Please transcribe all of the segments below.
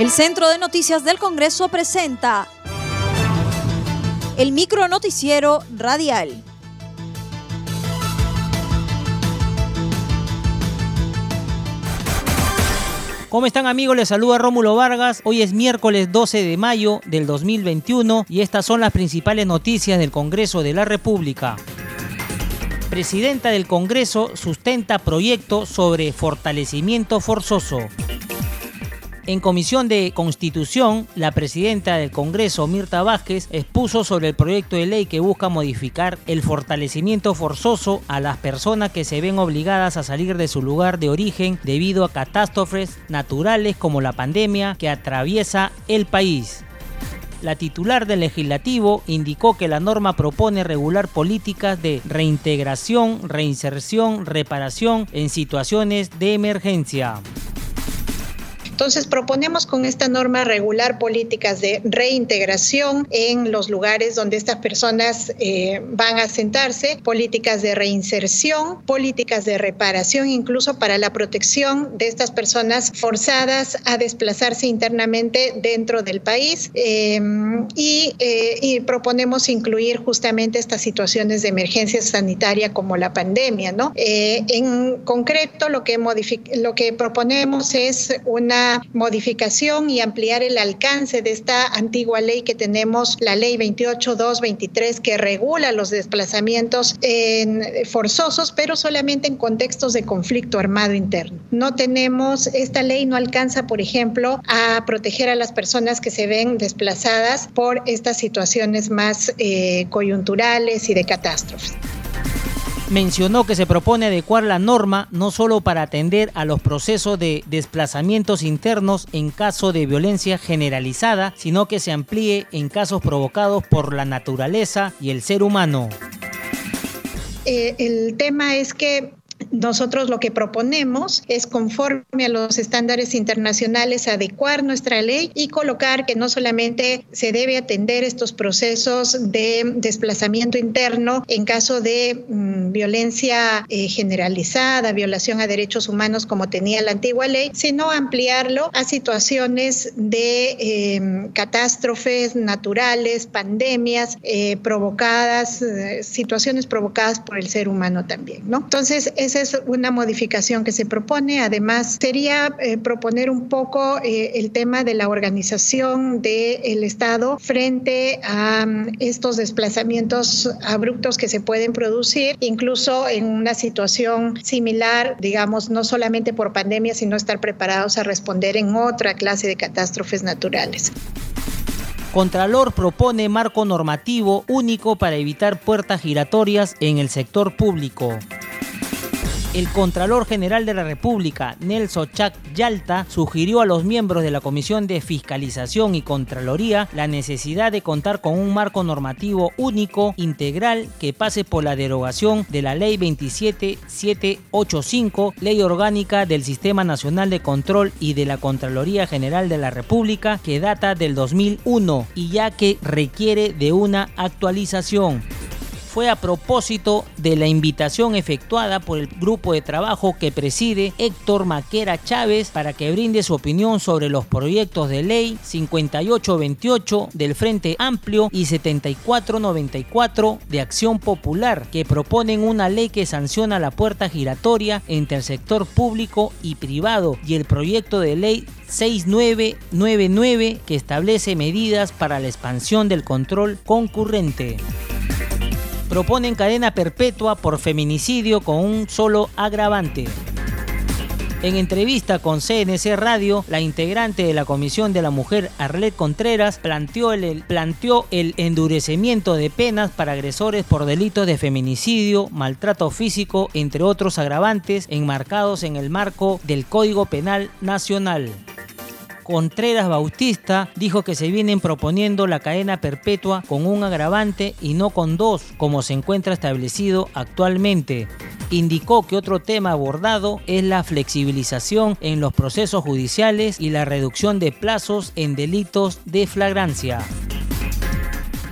El Centro de Noticias del Congreso presenta el micro noticiero radial. ¿Cómo están amigos? Les saluda Rómulo Vargas. Hoy es miércoles 12 de mayo del 2021 y estas son las principales noticias del Congreso de la República. Presidenta del Congreso sustenta proyecto sobre fortalecimiento forzoso. En Comisión de Constitución, la presidenta del Congreso, Mirta Vázquez, expuso sobre el proyecto de ley que busca modificar el fortalecimiento forzoso a las personas que se ven obligadas a salir de su lugar de origen debido a catástrofes naturales como la pandemia que atraviesa el país. La titular del legislativo indicó que la norma propone regular políticas de reintegración, reinserción, reparación en situaciones de emergencia. Entonces, proponemos con esta norma regular políticas de reintegración en los lugares donde estas personas eh, van a sentarse, políticas de reinserción, políticas de reparación, incluso para la protección de estas personas forzadas a desplazarse internamente dentro del país. Em, eh, y, proponemos incluir justamente estas situaciones de emergencia sanitaria como la pandemia, ¿no? Eh, en concreto, lo que, lo que proponemos es una modificación y ampliar el alcance de esta antigua ley que tenemos, la ley 28223, que regula los desplazamientos forzosos, pero solamente en contextos de conflicto armado interno. No tenemos, esta ley no alcanza, por ejemplo, a proteger a las personas que se ven desplazadas por estas situaciones más eh, coyunturales y de catástrofes mencionó que se propone adecuar la norma no solo para atender a los procesos de desplazamientos internos en caso de violencia generalizada, sino que se amplíe en casos provocados por la naturaleza y el ser humano. Eh, el tema es que nosotros lo que proponemos es conforme a los estándares internacionales adecuar nuestra ley y colocar que no solamente se debe atender estos procesos de desplazamiento interno en caso de mm, violencia eh, generalizada, violación a derechos humanos como tenía la antigua ley, sino ampliarlo a situaciones de em, catástrofes naturales, pandemias eh, provocadas, eh, situaciones provocadas por el ser humano también. Entonces, ese es una modificación que se propone. Además, sería eh, proponer un poco eh, el tema de la organización del Estado frente a mm, estos desplazamientos abruptos que se pueden producir, incluso en una situación similar, digamos, no solamente por pandemia, sino estar preparados a responder en otra clase de catástrofes naturales. Contralor propone marco normativo único para evitar puertas giratorias en el sector público. El Contralor General de la República, Nelson Chac Yalta, sugirió a los miembros de la Comisión de Fiscalización y Contraloría la necesidad de contar con un marco normativo único, integral, que pase por la derogación de la Ley 27785, Ley Orgánica del Sistema Nacional de Control y de la Contraloría General de la República, que data del 2001 y ya que requiere de una actualización fue a propósito de la invitación efectuada por el grupo de trabajo que preside Héctor Maquera Chávez para que brinde su opinión sobre los proyectos de ley 5828 del Frente Amplio y 7494 de Acción Popular que proponen una ley que sanciona la puerta giratoria entre el sector público y privado y el proyecto de ley 6999 que establece medidas para la expansión del control concurrente proponen cadena perpetua por feminicidio con un solo agravante. En entrevista con CNC Radio, la integrante de la Comisión de la Mujer, Arlet Contreras, planteó el, planteó el endurecimiento de penas para agresores por delitos de feminicidio, maltrato físico, entre otros agravantes enmarcados en el marco del Código Penal Nacional. Contreras Bautista dijo que se vienen proponiendo la cadena perpetua con un agravante y no con dos, como se encuentra establecido actualmente. Indicó que otro tema abordado es la flexibilización en los procesos judiciales y la reducción de plazos en delitos de flagrancia.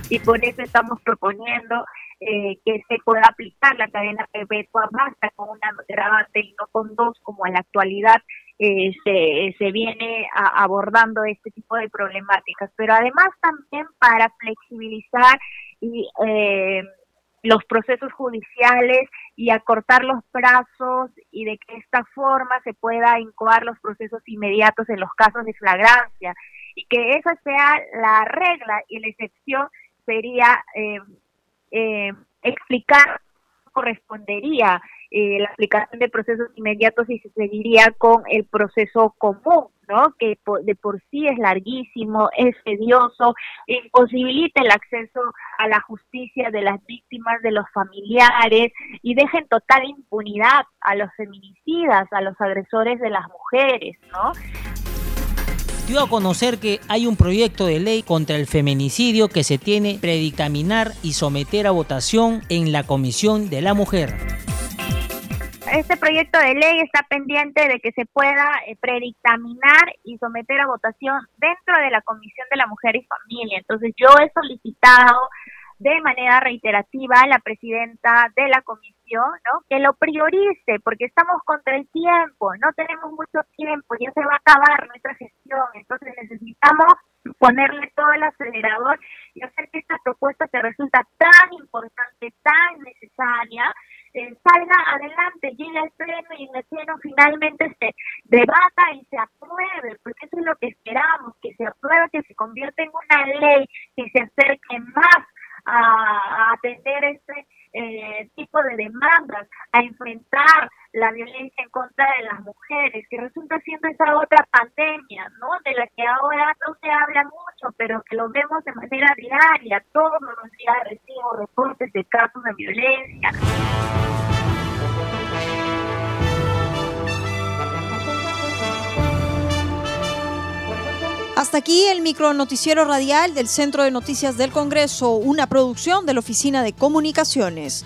Y por eso estamos proponiendo eh, que se pueda aplicar la cadena perpetua basta con un agravante y no con dos como en la actualidad eh, se, se, viene abordando este tipo de problemáticas, pero además también para flexibilizar y eh, los procesos judiciales y acortar los plazos y de que esta forma se pueda incoar los procesos inmediatos en los casos de flagrancia. Y que esa sea la regla y la excepción sería eh, eh, explicar correspondería eh, la aplicación de procesos inmediatos y se seguiría con el proceso común, ¿no? Que de por sí es larguísimo, es tedioso, imposibilita el acceso a la justicia de las víctimas, de los familiares y deja en total impunidad a los feminicidas, a los agresores de las mujeres, ¿no? Dio a conocer que hay un proyecto de ley contra el feminicidio que se tiene predictaminar y someter a votación en la Comisión de la Mujer este proyecto de ley está pendiente de que se pueda eh, predictaminar y someter a votación dentro de la Comisión de la Mujer y Familia. Entonces yo he solicitado de manera reiterativa a la presidenta de la comisión, ¿no? Que lo priorice, porque estamos contra el tiempo, no tenemos mucho tiempo, ya se va a acabar nuestra gestión, entonces necesitamos ponerle todo el acelerador y hacer que esta propuesta que resulta tan importante, tan necesaria, eh, salga adelante, llegue al pleno y en el pleno finalmente se debata y se apruebe, porque eso es lo que esperamos, que se apruebe, que se convierta en una ley, que se acerque más a, atender este eh, tipo de demandas, a enfrentar la violencia en contra de las mujeres, que resulta siendo esa otra pandemia, ¿no? De la que ahora no se habla mucho, pero que lo vemos de manera diaria, todos los días recibo reportes de casos de violencia. Hasta aquí el micro noticiero radial del Centro de Noticias del Congreso, una producción de la Oficina de Comunicaciones.